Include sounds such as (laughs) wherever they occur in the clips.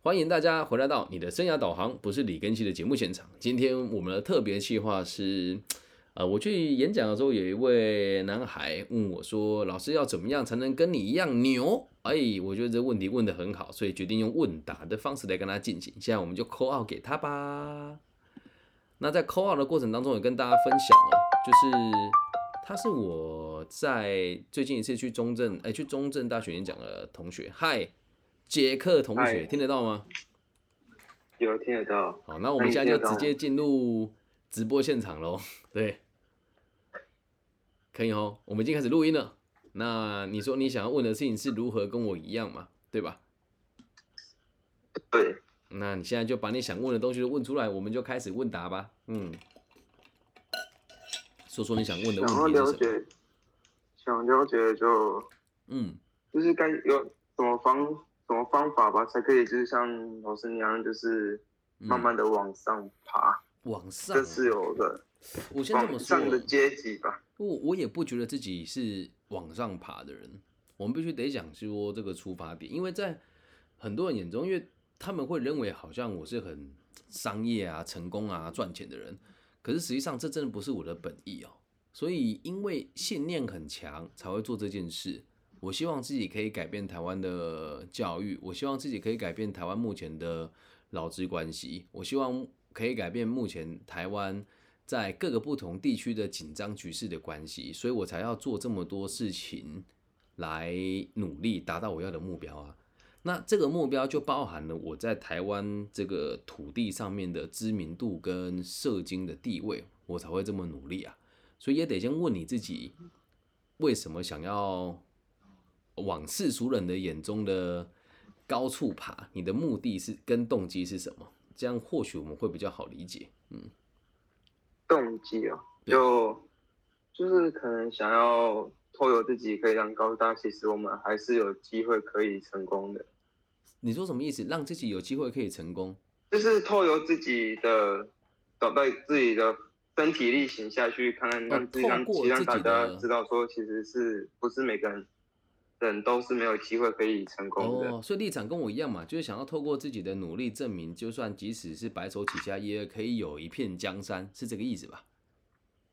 欢迎大家回来到你的生涯导航，不是李根熙的节目现场。今天我们的特别计划是，(tsk) 呃，我去演讲的时候，有一位男孩问我说：“老师要怎么样才能跟你一样牛？”哎，我觉得这问题问得很好，所以决定用问答的方式来跟他进行。现在我们就扣号给他吧。那在扣号的过程当中，也跟大家分享哦，就是他是我在最近一次去中正，哎，去中正大学演讲的同学。嗨。杰克同学，听得到吗？有听得到。好，那我们现在就直接进入直播现场喽。(laughs) 对，可以哦，我们已经开始录音了。那你说你想要问的事情是如何跟我一样嘛？对吧？对。那你现在就把你想问的东西都问出来，我们就开始问答吧。嗯。说说你想问的问题是什么？想了解，想了解就，嗯，就是该有什么方。什么方法吧，才可以就是像老师那样，就是慢慢的往上爬。往上，这是有的。我先这么说。上的阶级吧。我我也不觉得自己是往上爬的人。我们必须得讲说这个出发点，因为在很多人眼中，因为他们会认为好像我是很商业啊、成功啊、赚钱的人。可是实际上，这真的不是我的本意哦。所以，因为信念很强，才会做这件事。我希望自己可以改变台湾的教育，我希望自己可以改变台湾目前的劳资关系，我希望可以改变目前台湾在各个不同地区的紧张局势的关系，所以我才要做这么多事情来努力达到我要的目标啊。那这个目标就包含了我在台湾这个土地上面的知名度跟社经的地位，我才会这么努力啊。所以也得先问你自己，为什么想要？往世俗人的眼中的高处爬，你的目的是跟动机是什么？这样或许我们会比较好理解。嗯，动机啊，就就是可能想要透由自己，可以让告诉大家，其实我们还是有机会可以成功的。你说什么意思？让自己有机会可以成功？就是透由自己的找到自己的身体力行下去，看看让自己让让大家知道，说其实是不是每个人。人都是没有机会可以成功的，所以立场跟我一样嘛，就是想要透过自己的努力证明，就算即使是白手起家，也可以有一片江山，是这个意思吧？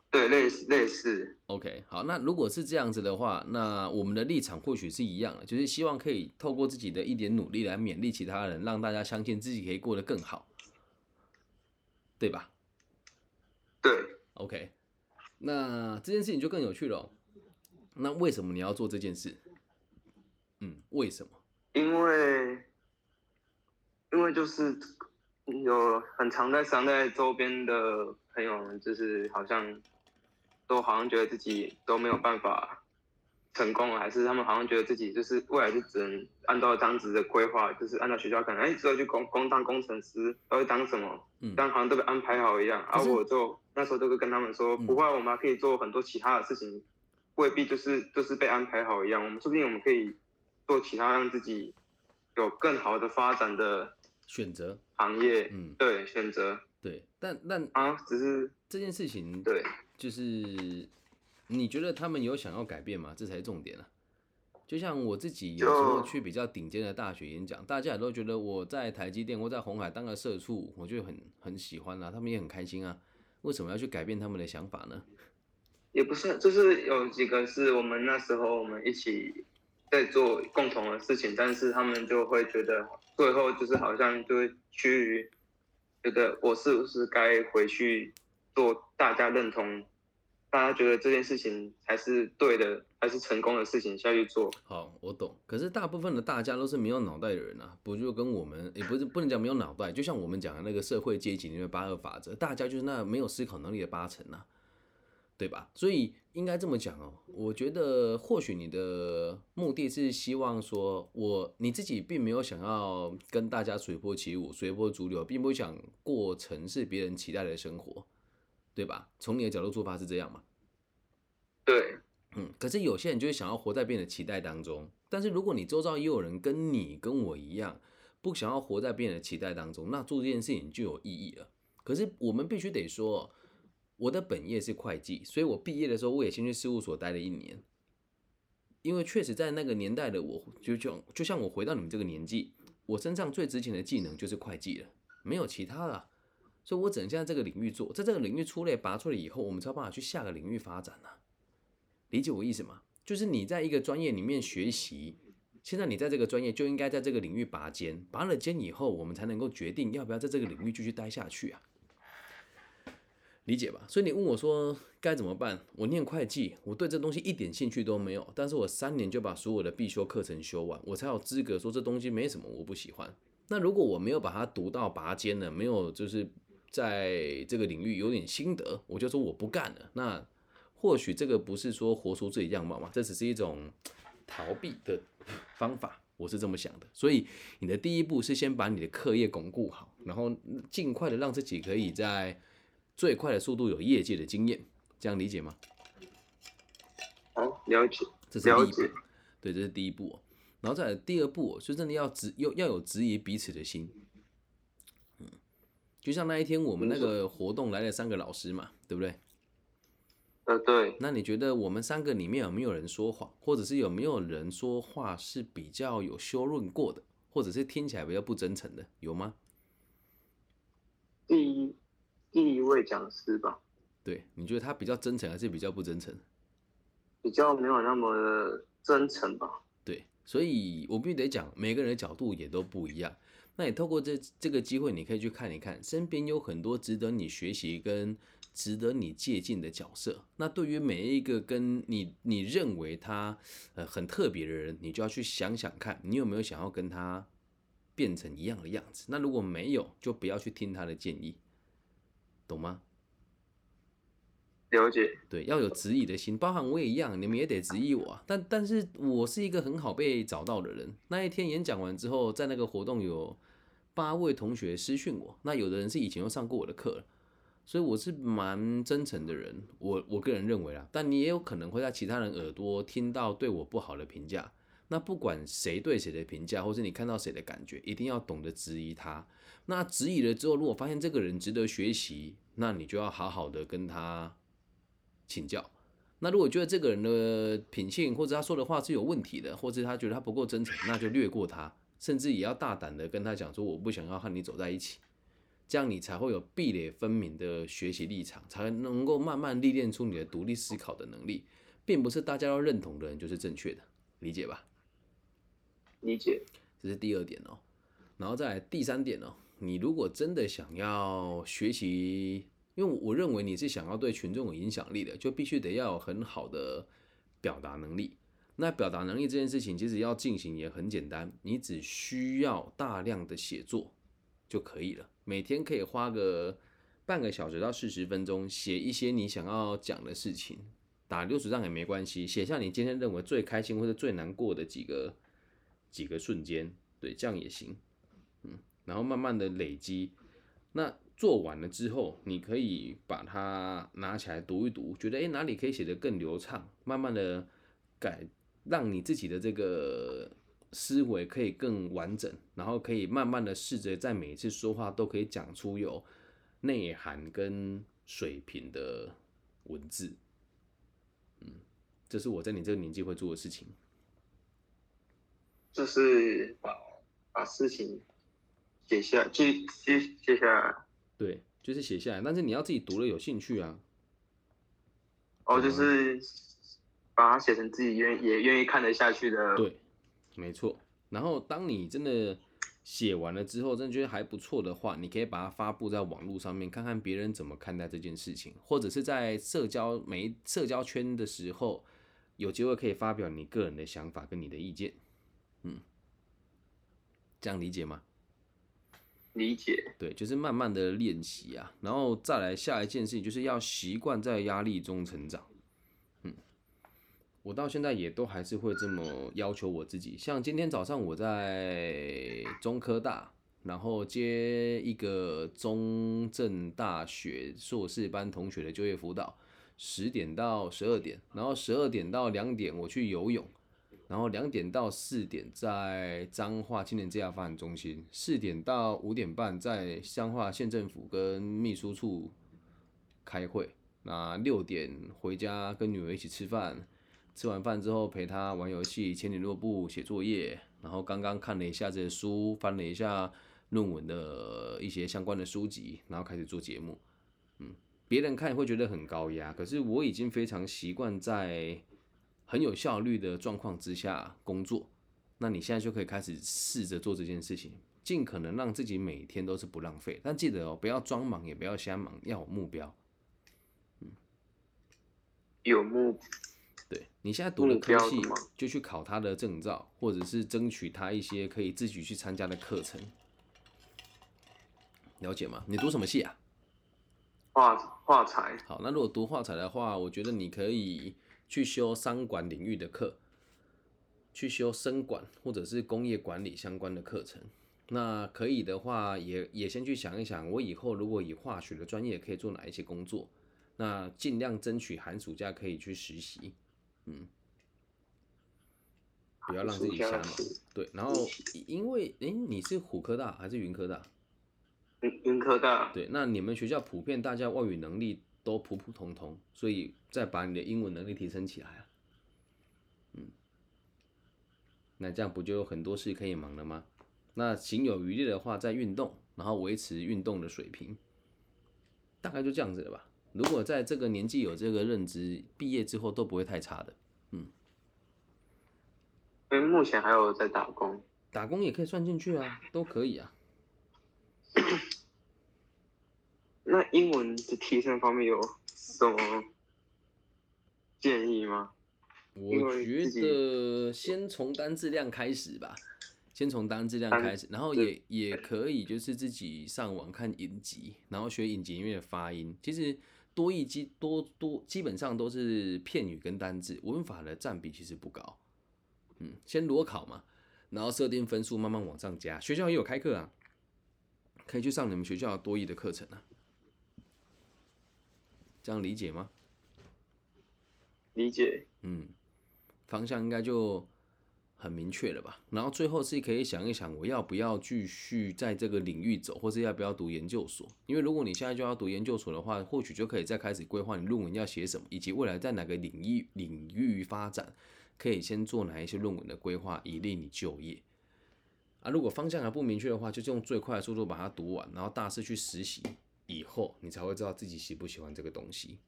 对，类似类似。OK，好，那如果是这样子的话，那我们的立场或许是一样的，就是希望可以透过自己的一点努力来勉励其他人，让大家相信自己可以过得更好，对吧？对，OK，那这件事情就更有趣了。那为什么你要做这件事？嗯，为什么？因为，因为就是有很常在商在周边的朋友们，就是好像都好像觉得自己都没有办法成功，还是他们好像觉得自己就是未来就只能按照当时的规划，就是按照学校可能哎，只有去工工当工程师，要会当什么，嗯但好像都被安排好一样。而我就那时候都会跟他们说，不会，我们还可以做很多其他的事情，未必就是就是被安排好一样。我们说不定我们可以。做其他让自己有更好的发展的选择行业，嗯，对，选择对，但但啊，只是这件事情，对，就是你觉得他们有想要改变吗？这才是重点啊！就像我自己有时候去比较顶尖的大学演讲，大家也都觉得我在台积电或在红海当个社畜，我就很很喜欢啊，他们也很开心啊，为什么要去改变他们的想法呢？也不是，就是有几个是我们那时候我们一起。在做共同的事情，但是他们就会觉得最后就是好像就会趋于觉得我是不是该回去做大家认同、大家觉得这件事情才是对的、还是成功的事情下去做。好，我懂。可是大部分的大家都是没有脑袋的人啊，不就跟我们也不是不能讲没有脑袋，就像我们讲的那个社会阶级里面八二法则，大家就是那没有思考能力的八成啊。对吧？所以应该这么讲哦。我觉得或许你的目的是希望说，我你自己并没有想要跟大家随波起舞、随波逐流，并不想过成是别人期待的生活，对吧？从你的角度出发是这样嘛？对，嗯。可是有些人就是想要活在别人的期待当中。但是如果你周遭也有人跟你跟我一样，不想要活在别人的期待当中，那做这件事情就有意义了。可是我们必须得说。我的本业是会计，所以我毕业的时候我也先去事务所待了一年，因为确实在那个年代的我，就就就像我回到你们这个年纪，我身上最值钱的技能就是会计了，没有其他的，所以我只能在这个领域做，在这个领域出类拔萃了以后，我们才有办法去下个领域发展啊。理解我意思吗？就是你在一个专业里面学习，现在你在这个专业就应该在这个领域拔尖，拔了尖以后，我们才能够决定要不要在这个领域继续待下去啊。理解吧？所以你问我说该怎么办？我念会计，我对这东西一点兴趣都没有，但是我三年就把所有的必修课程修完，我才有资格说这东西没什么，我不喜欢。那如果我没有把它读到拔尖了，没有就是在这个领域有点心得，我就说我不干了。那或许这个不是说活出自己样貌嘛，这只是一种逃避的方法，我是这么想的。所以你的第一步是先把你的课业巩固好，然后尽快的让自己可以在。最快的速度有业界的经验，这样理解吗？好，了解。这是第一步，对，这是第一步。然后再来第二步，就真的要质，要要有质疑彼此的心。嗯，就像那一天我们那个活动来了三个老师嘛，对不对？呃，对。那你觉得我们三个里面有没有人说谎，或者是有没有人说话是比较有修润过的，或者是听起来比较不真诚的，有吗？第一。第一位讲师吧，对，你觉得他比较真诚还是比较不真诚？比较没有那么真诚吧。对，所以我必须得讲，每个人的角度也都不一样。那你透过这这个机会，你可以去看一看，身边有很多值得你学习跟值得你借鉴的角色。那对于每一个跟你你认为他呃很特别的人，你就要去想想看，你有没有想要跟他变成一样的样子？那如果没有，就不要去听他的建议。懂吗？了解。对，要有质疑的心，包含我也一样，你们也得质疑我。但但是我是一个很好被找到的人。那一天演讲完之后，在那个活动有八位同学私讯我，那有的人是以前又上过我的课了，所以我是蛮真诚的人。我我个人认为啊，但你也有可能会在其他人耳朵听到对我不好的评价。那不管谁对谁的评价，或是你看到谁的感觉，一定要懂得质疑他。那质疑了之后，如果发现这个人值得学习，那你就要好好的跟他请教。那如果觉得这个人的品性或者他说的话是有问题的，或者他觉得他不够真诚，那就略过他，甚至也要大胆的跟他讲说，我不想要和你走在一起。这样你才会有壁垒分明的学习立场，才能够慢慢历练出你的独立思考的能力，并不是大家都认同的人就是正确的，理解吧？理解。这是第二点哦，然后再来第三点哦。你如果真的想要学习，因为我认为你是想要对群众有影响力的，就必须得要有很好的表达能力。那表达能力这件事情，其实要进行也很简单，你只需要大量的写作就可以了。每天可以花个半个小时到四十分钟，写一些你想要讲的事情，打流水账也没关系，写下你今天认为最开心或者最难过的几个几个瞬间，对，这样也行。然后慢慢的累积，那做完了之后，你可以把它拿起来读一读，觉得诶哪里可以写得更流畅，慢慢的改，让你自己的这个思维可以更完整，然后可以慢慢的试着在每一次说话都可以讲出有内涵跟水平的文字，嗯，这是我在你这个年纪会做的事情，就是把把事情。写下，记记写下来。对，就是写下来，但是你要自己读了有兴趣啊。哦，就是把它写成自己愿也愿意看得下去的。对，没错。然后当你真的写完了之后，真的觉得还不错的话，你可以把它发布在网络上面，看看别人怎么看待这件事情，或者是在社交媒社交圈的时候，有机会可以发表你个人的想法跟你的意见。嗯，这样理解吗？理解，对，就是慢慢的练习啊，然后再来下一件事情，就是要习惯在压力中成长。嗯，我到现在也都还是会这么要求我自己。像今天早上我在中科大，然后接一个中正大学硕士班同学的就业辅导，十点到十二点，然后十二点到两点我去游泳。然后两点到四点在彰化青年之家发展中心，四点到五点半在彰化县政府跟秘书处开会。那六点回家跟女儿一起吃饭，吃完饭之后陪她玩游戏、签联络簿、写作业，然后刚刚看了一下这些书，翻了一下论文的一些相关的书籍，然后开始做节目。嗯，别人看会觉得很高压，可是我已经非常习惯在很有效率的状况之下工作。那你现在就可以开始试着做这件事情，尽可能让自己每天都是不浪费。但记得哦，不要装忙，也不要瞎忙，要有目标。嗯有目，对你现在读了科系就去考他的证照，或者是争取他一些可以自己去参加的课程。了解吗？你读什么系啊？画画材，好，那如果读画材的话，我觉得你可以去修商管领域的课，去修生管或者是工业管理相关的课程。那可以的话，也也先去想一想，我以后如果以化学的专业可以做哪一些工作，那尽量争取寒暑假可以去实习，嗯，不要让自己瞎忙。对，然后因为诶，你是虎科大还是云科大？云云科大，对，那你们学校普遍大家外语能力都普普通通，所以再把你的英文能力提升起来啊，嗯，那这样不就有很多事可以忙了吗？那行有余力的话，再运动，然后维持运动的水平，大概就这样子了吧。如果在这个年纪有这个认知，毕业之后都不会太差的。嗯因为目前还有在打工，打工也可以算进去啊，都可以啊。(laughs) 那英文的提升方面有什么建议吗？我觉得先从单字量开始吧，先从单字量开始，然后也也可以就是自己上网看影集，然后学影集里面的发音。其实多义基多多基本上都是片语跟单字，文法的占比其实不高。嗯，先裸考嘛，然后设定分数，慢慢往上加。学校也有开课啊，可以去上你们学校多义的课程啊。这样理解吗？理解，嗯，方向应该就很明确了吧。然后最后是可以想一想，我要不要继续在这个领域走，或是要不要读研究所？因为如果你现在就要读研究所的话，或许就可以再开始规划你论文要写什么，以及未来在哪个领域领域发展，可以先做哪一些论文的规划，以利你就业。啊，如果方向还不明确的话，就用最快的速度把它读完，然后大四去实习，以后你才会知道自己喜不喜欢这个东西。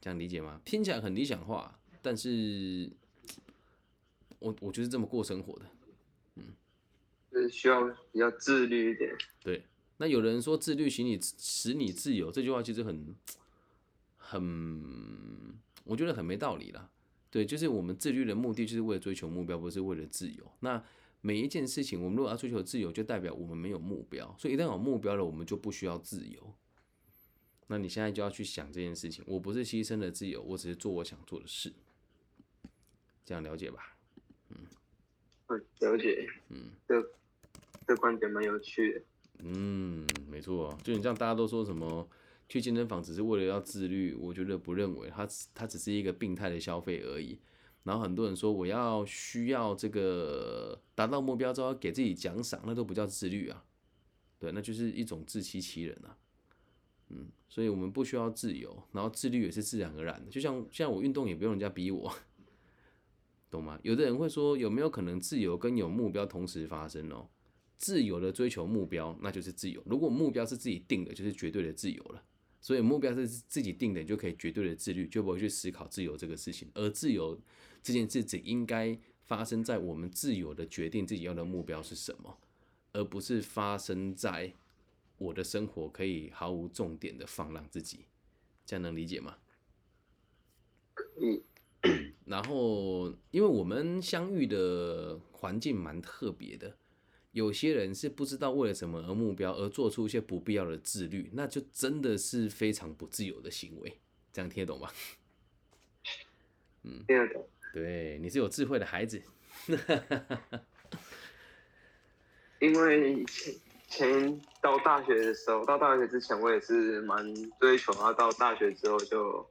这样理解吗？听起来很理想化，但是我我就是这么过生活的。就是需要比较自律一点。对，那有人说自律使你使你自由，这句话其实很很，我觉得很没道理啦。对，就是我们自律的目的就是为了追求目标，不是为了自由。那每一件事情，我们如果要追求自由，就代表我们没有目标。所以一旦有目标了，我们就不需要自由。那你现在就要去想这件事情，我不是牺牲了自由，我只是做我想做的事。这样了解吧？嗯，了解。嗯，这这观点蛮有趣的。嗯，没错，就你像大家都说什么去健身房只是为了要自律，我觉得不认为，它它只是一个病态的消费而已。然后很多人说我要需要这个达到目标之后给自己奖赏，那都不叫自律啊，对，那就是一种自欺欺人啊。嗯，所以我们不需要自由，然后自律也是自然而然的。就像像我运动也不用人家逼我，(laughs) 懂吗？有的人会说有没有可能自由跟有目标同时发生哦？自由的追求目标，那就是自由；如果目标是自己定的，就是绝对的自由了。所以目标是自己定的，你就可以绝对的自律，就不会去思考自由这个事情。而自由这件事只应该发生在我们自由的决定自己要的目标是什么，而不是发生在我的生活可以毫无重点的放浪自己。这样能理解吗？嗯，然后，因为我们相遇的环境蛮特别的，有些人是不知道为了什么而目标而做出一些不必要的自律，那就真的是非常不自由的行为。这样听得懂吗？嗯听得懂。对，你是有智慧的孩子。(laughs) 因为前前到大学的时候，到大学之前我也是蛮追求，然后到大学之后就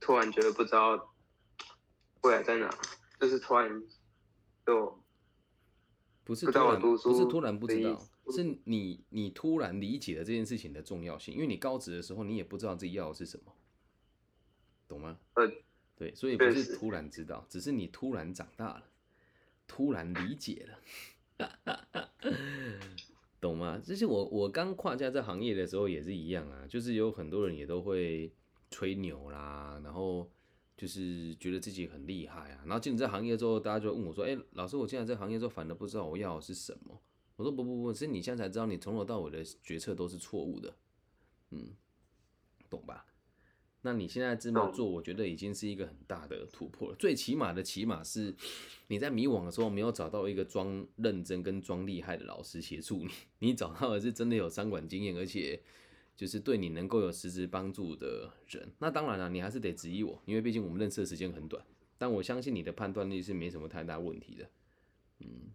突然觉得不知道未来在哪，就是突然就不是突然，不是突然不知道是你你突然理解了这件事情的重要性，因为你高职的时候你也不知道自己要的是什么，懂吗？呃对，所以不是突然知道，只是你突然长大了。突然理解了，(laughs) 懂吗？就是我我刚跨家这行业的时候也是一样啊，就是有很多人也都会吹牛啦，然后就是觉得自己很厉害啊，然后进入这行业之后，大家就问我说：“哎、老师，我进来这行业之后，反而不知道我要的是什么。”我说：“不不不，是你现在才知道，你从头到尾的决策都是错误的。”嗯，懂吧？那你现在这么做，我觉得已经是一个很大的突破了。最起码的，起码是你在迷惘的时候没有找到一个装认真跟装厉害的老师协助你，你找到的是真的有商管经验，而且就是对你能够有实质帮助的人。那当然了，你还是得质疑我，因为毕竟我们认识的时间很短。但我相信你的判断力是没什么太大问题的。嗯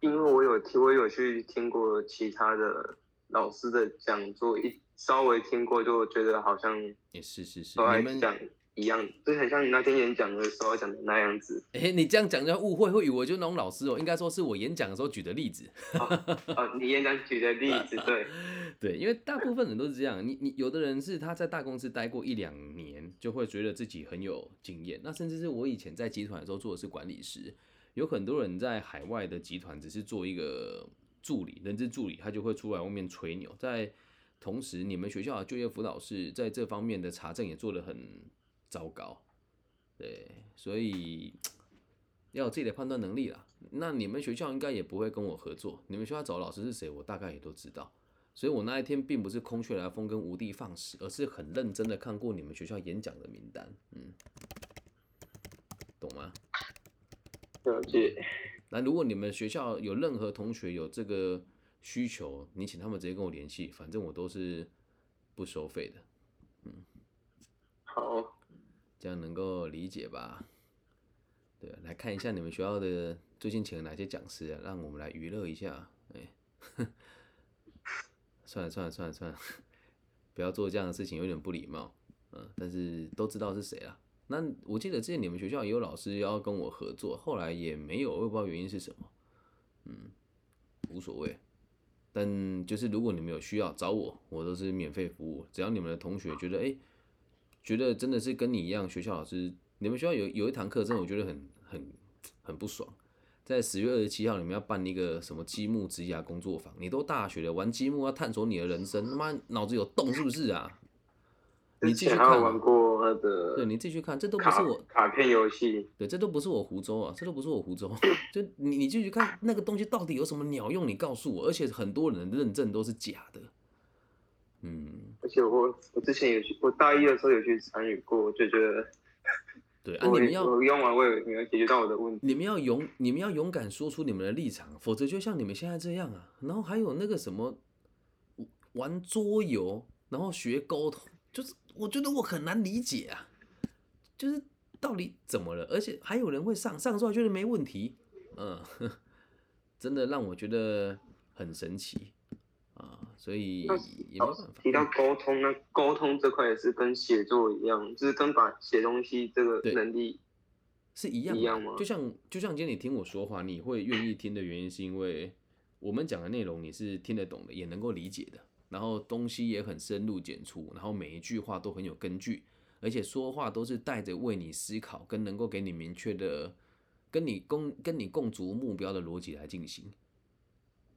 因为我有听，我有去听过其他的老师的讲座，一稍微听过，就觉得好像也是是是，你们讲一样，就很像你那天演讲的时候讲的那样子。哎、你这样讲就要误会，会以为我就那种老师哦、应该说是我演讲的时候举的例子。啊，你演讲举的例子，(laughs) 对，对，因为大部分人都是这样。你你有的人是他在大公司待过一两年，就会觉得自己很有经验。那甚至是我以前在集团的时候做的是管理师，有很多人在海外的集团只是做一个助理，人资助理，他就会出来外面吹牛。在同时，你们学校的就业辅导室在这方面的查证也做得很糟糕。对，所以 (tsk) 要有自己的判断能力啦。那你们学校应该也不会跟我合作，你们学校找老师是谁，我大概也都知道。所以我那一天并不是空穴来风跟无的放矢，而是很认真的看过你们学校演讲的名单，嗯，懂吗？了解。那如果你们学校有任何同学有这个需求，你请他们直接跟我联系，反正我都是不收费的，嗯好，这样能够理解吧？对，来看一下你们学校的最近请了哪些讲师啊，让我们来娱乐一下。哎、(laughs) 算了算了算了算了，不要做这样的事情，有点不礼貌。嗯，但是都知道是谁了。那我记得之前你们学校也有老师要跟我合作，后来也没有，我也不知道原因是什么。嗯，无所谓。但就是如果你们有需要找我，我都是免费服务。只要你们的同学觉得哎、诶觉得真的是跟你一样，学校老师，你们学校有有一堂课，真的我觉得很很很不爽。在十月二十七号，你们要办一个什么积木职涯工作坊？你都大学了，玩积木要探索你的人生，他妈脑子有洞是不是啊？你继续看对你继续看，这都不是我，卡片游戏，对，这都不是我湖州啊，这都不是我湖州。就你你继续看那个东西到底有什么鸟用？你告诉我，而且很多人认证都是假的。嗯，而且我我之前有去，我大一的时候有去参与过，就觉得 (laughs) 对啊，(laughs) 我你们要我用完我也没有解决到我的问题。你们要勇，你们要勇敢说出你们的立场，否则就像你们现在这样啊。然后还有那个什么玩桌游，然后学沟通，就是我觉得我很难理解啊，就是到底怎么了？而且还有人会上上之后觉得没问题，嗯，(laughs) 真的让我觉得很神奇啊，所以也没办法。提到沟通，那沟通这块也是跟写作一样，就是跟把写东西这个能力，是一样一样吗就像就像今天你听我说话，你会愿意听的原因，是因为我们讲的内容你是听得懂的，也能够理解的，然后东西也很深入简出，然后每一句话都很有根据，而且说话都是带着为你思考跟能够给你明确的、跟你共跟你共足目标的逻辑来进行。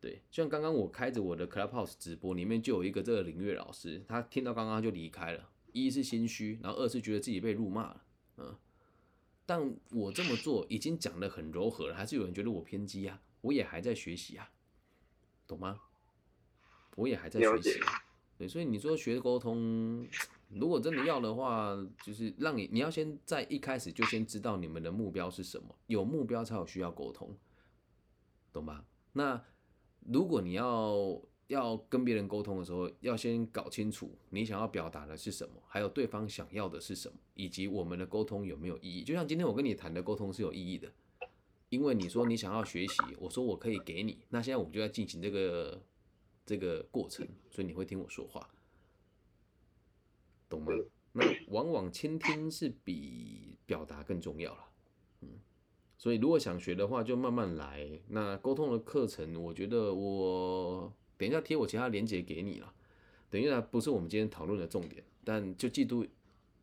对，像刚刚我开着我的 Clubhouse 直播，里面就有一个这个林月老师，他听到刚刚就离开了，一是心虚，然后二是觉得自己被辱骂了，嗯。但我这么做已经讲得很柔和了，还是有人觉得我偏激啊？我也还在学习啊，懂吗？我也还在学习。对，所以你说学沟通，如果真的要的话，就是让你你要先在一开始就先知道你们的目标是什么，有目标才有需要沟通，懂吧？那如果你要要跟别人沟通的时候，要先搞清楚你想要表达的是什么，还有对方想要的是什么，以及我们的沟通有没有意义。就像今天我跟你谈的沟通是有意义的，因为你说你想要学习，我说我可以给你，那现在我们就在进行这个这个过程，所以你会听我说话，懂吗？那往往倾听是比表达更重要了。所以如果想学的话，就慢慢来。那沟通的课程，我觉得我等一下贴我其他链接给你了。等于它不是我们今天讨论的重点，但就记住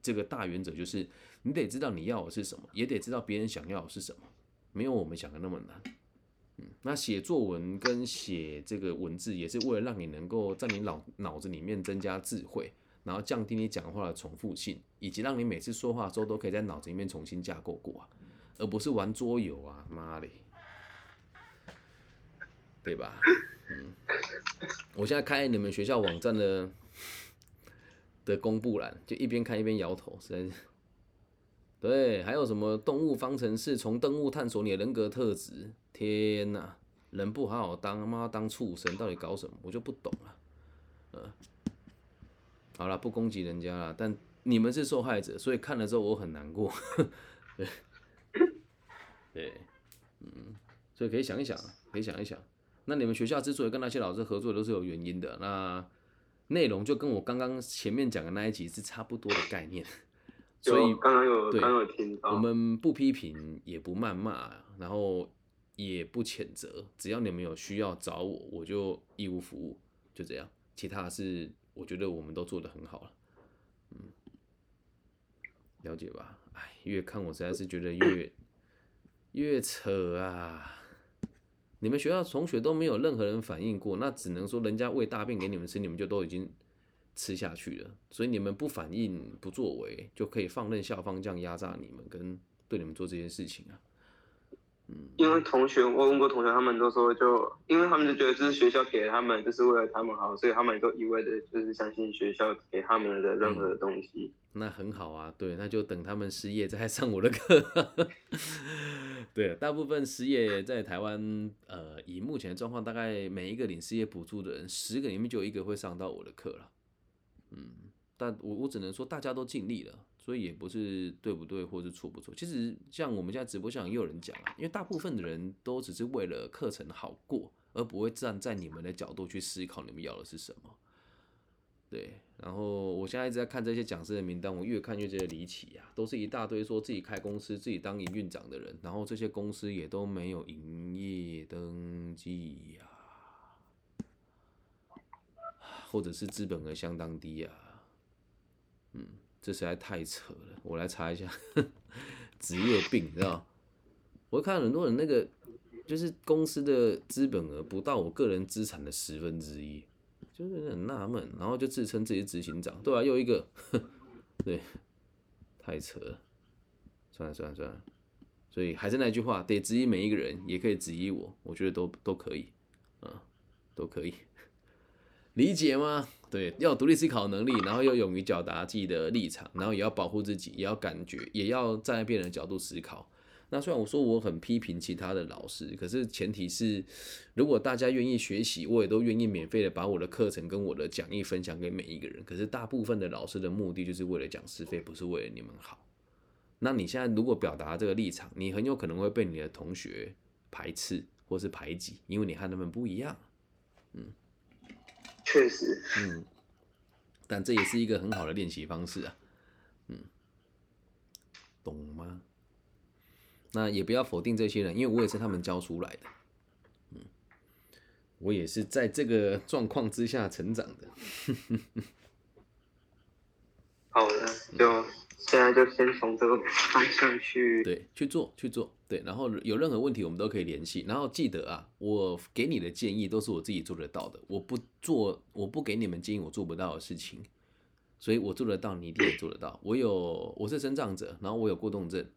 这个大原则，就是你得知道你要的是什么，也得知道别人想要的是什么。没有我们想的那么难。嗯，那写作文跟写这个文字，也是为了让你能够在你脑脑子里面增加智慧，然后降低你讲话的重复性，以及让你每次说话的时候都可以在脑子里面重新架构过，而不是玩桌游啊，妈的，对吧？嗯，我现在开你们学校网站的的公布栏，就一边看一边摇头，实在是。对，还有什么动物方程式，从动物探索你的人格特质？天哪，人不好好当，妈当畜生，到底搞什么？我就不懂了。嗯，好了，不攻击人家了，但你们是受害者，所以看了之后我很难过。对，对，嗯，所以可以想一想，可以想一想。那你们学校之所以跟那些老师合作，都是有原因的。那内容就跟我刚刚前面讲的那一集是差不多的概念。所以刚刚有刚刚有听到，我们不批评也不谩骂，然后也不谴责，只要你们有需要找我，我就义务服务，就这样。其他是我觉得我们都做得很好了，嗯，了解吧？哎，越看我实在是觉得越越扯啊！你们学校同学都没有任何人反映过，那只能说人家喂大便给你们吃，你们就都已经。吃下去了，所以你们不反应、不作为，就可以放任校方这样压榨你们，跟对你们做这件事情啊。嗯，因为同学，我问过同学，他们都说，就因为他们就觉得这是学校给他们，就是为了他们好，所以他们都一味的，就是相信学校给他们的任何的东西。那很好啊，对，那就等他们失业再上我的课。对，大部分失业在台湾，呃，以目前的状况，大概每一个领失业补助的人，十个里面就有一个会上到我的课了。嗯，但我我只能说大家都尽力了，所以也不是对不对或是错不错。其实像我们现在直播上也有人讲啊，因为大部分的人都只是为了课程好过，而不会站在你们的角度去思考你们要的是什么。对，然后我现在一直在看这些讲师的名单，我越看越觉得离奇呀，都是一大堆说自己开公司、自己当营运长的人，然后这些公司也都没有营业登记呀。或者是资本额相当低啊，嗯，这实在太扯了。我来查一下职业病，知道我看很多人那个就是公司的资本额不到我个人资产的十分之一，就是很纳闷，然后就自称自己执行长，对吧？又一个，对，太扯了。算了算了算了，所以还是那句话，得质疑每一个人，也可以质疑我，我觉得都都可以，啊，都可以。理解吗？对，要独立思考能力，然后要勇于表达自己的立场，然后也要保护自己，也要感觉，也要站在别人的角度思考。那虽然我说我很批评其他的老师，可是前提是，如果大家愿意学习，我也都愿意免费的把我的课程跟我的讲义分享给每一个人。可是大部分的老师的目的就是为了讲师费，不是为了你们好。那你现在如果表达这个立场，你很有可能会被你的同学排斥或是排挤，因为你和他们不一样。嗯。确实，嗯，但这也是一个很好的练习方式啊，嗯，懂吗？那也不要否定这些人，因为我也是他们教出来的，嗯，我也是在这个状况之下成长的。好的，就。现在就先从这个方向去 (laughs) 对去做去做对，然后有任何问题我们都可以联系。然后记得啊，我给你的建议都是我自己做得到的，我不做我不给你们建议我做不到的事情，所以我做得到，你一定也做得到。我有我是生长者，然后我有过动症，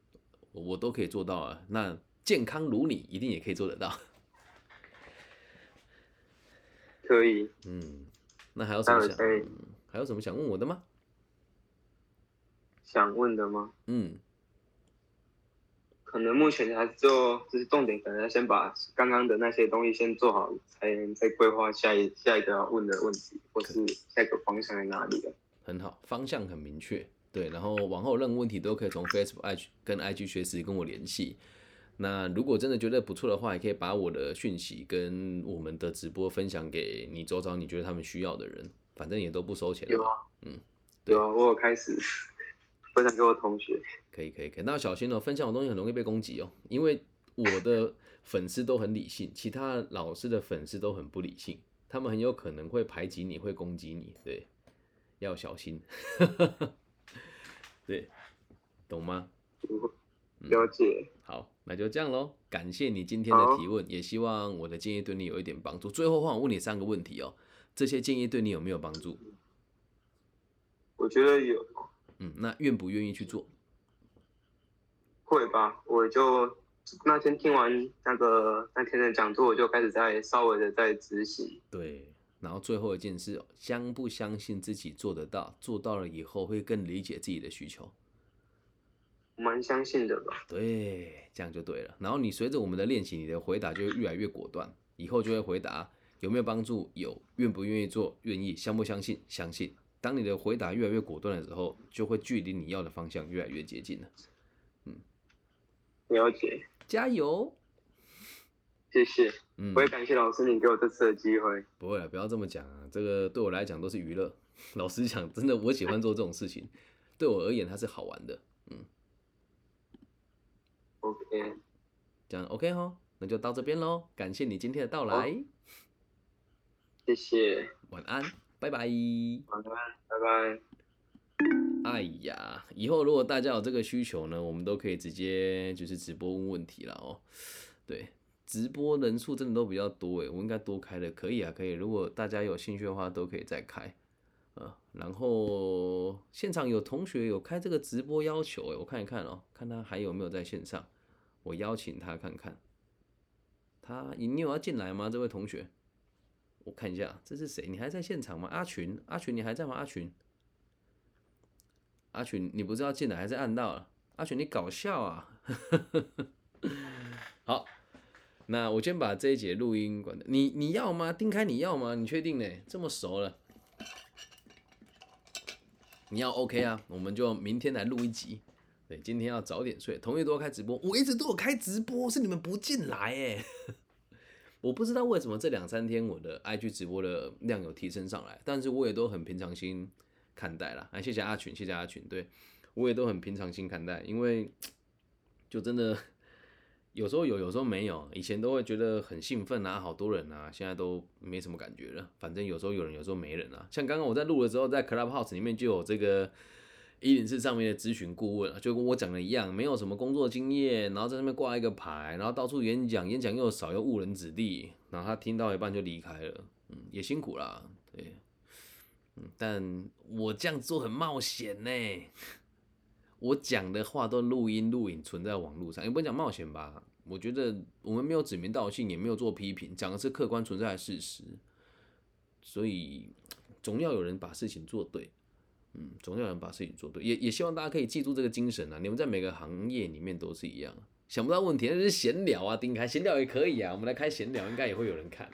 我都可以做到啊。那健康如你，一定也可以做得到。(laughs) 可以，嗯，那还有什么想还有什么想问我的吗？想问的吗？嗯，可能目前还是就就是重点，可能要先把刚刚的那些东西先做好，才能再规划下一下一个要问的问题，或是下一个方向在哪里的。很好，方向很明确，对，然后往后任何问题都可以从 Facebook、IG 跟 IG 学时跟我联系。那如果真的觉得不错的话，也可以把我的讯息跟我们的直播分享给你周遭你觉得他们需要的人，反正也都不收钱。有啊，嗯，对啊，我有开始。分享给我同学，可以可以可以，那要小心哦，分享的东西很容易被攻击哦，因为我的粉丝都很理性，其他老师的粉丝都很不理性，他们很有可能会排挤你，会攻击你，对，要小心，(laughs) 对，懂吗？了解。好，那就这样喽。感谢你今天的提问，也希望我的建议对你有一点帮助。最后换我问你三个问题哦，这些建议对你有没有帮助？我觉得有嗯，那愿不愿意去做？会吧，我就那天听完那个那天的讲座，我就开始在稍微的在执行。对，然后最后一件事哦，相不相信自己做得到？做到了以后会更理解自己的需求。我蛮相信的吧。对，这样就对了。然后你随着我们的练习，你的回答就会越来越果断，以后就会回答有没有帮助？有，愿不愿意做？愿意，相不相信？相信。当你的回答越来越果断的时候，就会距离你要的方向越来越接近了。嗯了解，加油！谢谢。嗯我，也感谢老师你给我这次的机会。不会了，不要这么讲啊，这个对我来讲都是娱乐。(laughs) 老实讲，真的我喜欢做这种事情，对我而言它是好玩的。嗯 OK，这样 OK 哈，那就到这边喽。感谢你今天的到来，谢谢，晚安，拜拜。晚安，拜拜。哎呀，以后如果大家有这个需求呢，我们都可以直接就是直播问问题了哦。对，直播人数真的都比较多诶，我应该多开的，可以啊，可以。如果大家有兴趣的话，都可以再开。呃，然后现场有同学有开这个直播要求诶，我看一看哦，看他还有没有在线上，我邀请他看看。他你有要进来吗？这位同学，我看一下这是谁？你还在现场吗？阿群，阿群你还在吗？阿群。阿群，你不是要进来还是按到了？阿群，你搞笑啊！(laughs) 好，那我先把这一节录音关掉。你你要吗？丁开你要吗？你确定呢？这么熟了，你要 OK 啊？我们就明天来录一集。对，今天要早点睡。同学都开直播，我一直都有开直播，是你们不进来哎。(laughs) 我不知道为什么这两三天我的 IG 直播的量有提升上来，但是我也都很平常心看待啦。啊，谢谢阿群，谢谢阿群，对我也都很平常心看待，因为就真的有时候有，有时候没有。以前都会觉得很兴奋啊，好多人啊，现在都没什么感觉了。反正有时候有人，有时候没人啊。像刚刚我在录的时候，在 Clubhouse 里面就有这个一零四上面的咨询顾问啊，就跟我讲的一样，没有什么工作经验，然后在上面挂一个牌，然后到处演讲，演讲又少又误人子弟，然后他听到一半就离开了，嗯，也辛苦啦，对。嗯，但我这样做很冒险呢。我讲的话都录音录影存在网络上，也不能讲冒险吧。我觉得我们没有指名道姓，也没有做批评，讲的是客观存在的事实。所以总要有人把事情做对，嗯，总要有人把事情做对。也也希望大家可以记住这个精神啊！你们在每个行业里面都是一样，想不到问题那是闲聊啊，丁开闲聊也可以啊。我们来开闲聊，应该也会有人看。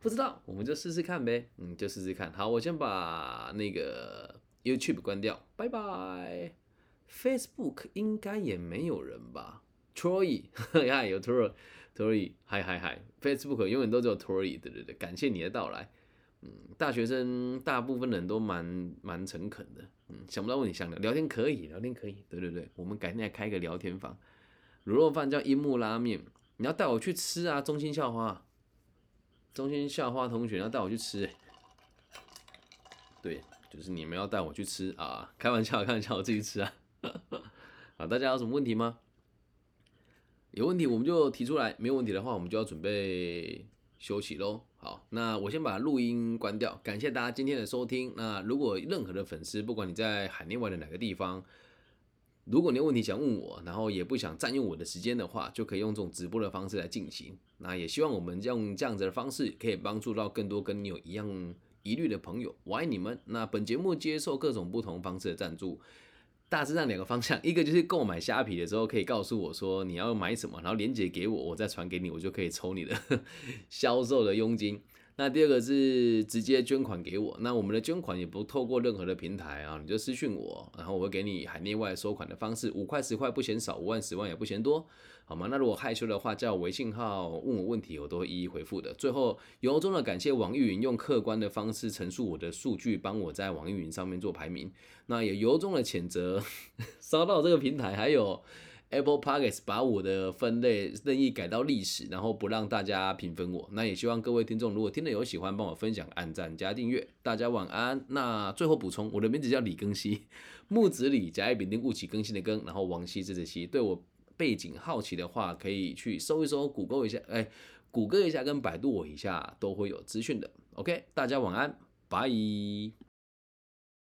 不知道，我们就试试看呗。嗯，就试试看。好，我先把那个 YouTube 关掉，拜拜。Facebook 应该也没有人吧？(laughs) Troy，嗨，有 Troy，Troy，嗨嗨嗨。Facebook 永远都只有 Troy，对对对，感谢你的到来。嗯，大学生大部分人都蛮蛮诚恳的。嗯，想不到问题想聊聊天可以，聊天可以，对对对，我们改天来开个聊天房。卤肉饭叫樱木拉面，你要带我去吃啊？中心校花。中心校花同学要带我去吃、欸，对，就是你们要带我去吃啊！开玩笑，开玩笑，我自己吃啊。(laughs) 好，大家有什么问题吗？有问题我们就提出来，没有问题的话，我们就要准备休息喽。好，那我先把录音关掉，感谢大家今天的收听。那如果任何的粉丝，不管你在海内外的哪个地方，如果你有问题想问我，然后也不想占用我的时间的话，就可以用这种直播的方式来进行。那也希望我们用这样子的方式，可以帮助到更多跟你有一样疑虑的朋友。我爱你们。那本节目接受各种不同方式的赞助，大致上两个方向，一个就是购买虾皮的时候可以告诉我说你要买什么，然后链接给我，我再传给你，我就可以抽你的 (laughs) 销售的佣金。那第二个是直接捐款给我，那我们的捐款也不透过任何的平台啊，你就私讯我，然后我会给你海内外收款的方式，五块十块不嫌少，五万十万也不嫌多，好吗？那如果害羞的话，叫我微信号问我问题，我都会一一回复的。最后由衷的感谢网易云用客观的方式陈述我的数据，帮我在网易云上面做排名，那也由衷的谴责 (laughs) 烧到这个平台，还有。Apple Podcasts 把我的分类任意改到历史，然后不让大家评分我。那也希望各位听众如果听了有喜欢，帮我分享、按赞、加订阅。大家晚安。那最后补充，我的名字叫李更新，(laughs) 木子李，甲乙丙丁戊己更新的更，然后王羲之的羲。对我背景好奇的话，可以去搜一搜，谷歌一下，哎，谷歌一下跟百度我一下都会有资讯的。OK，大家晚安，拜。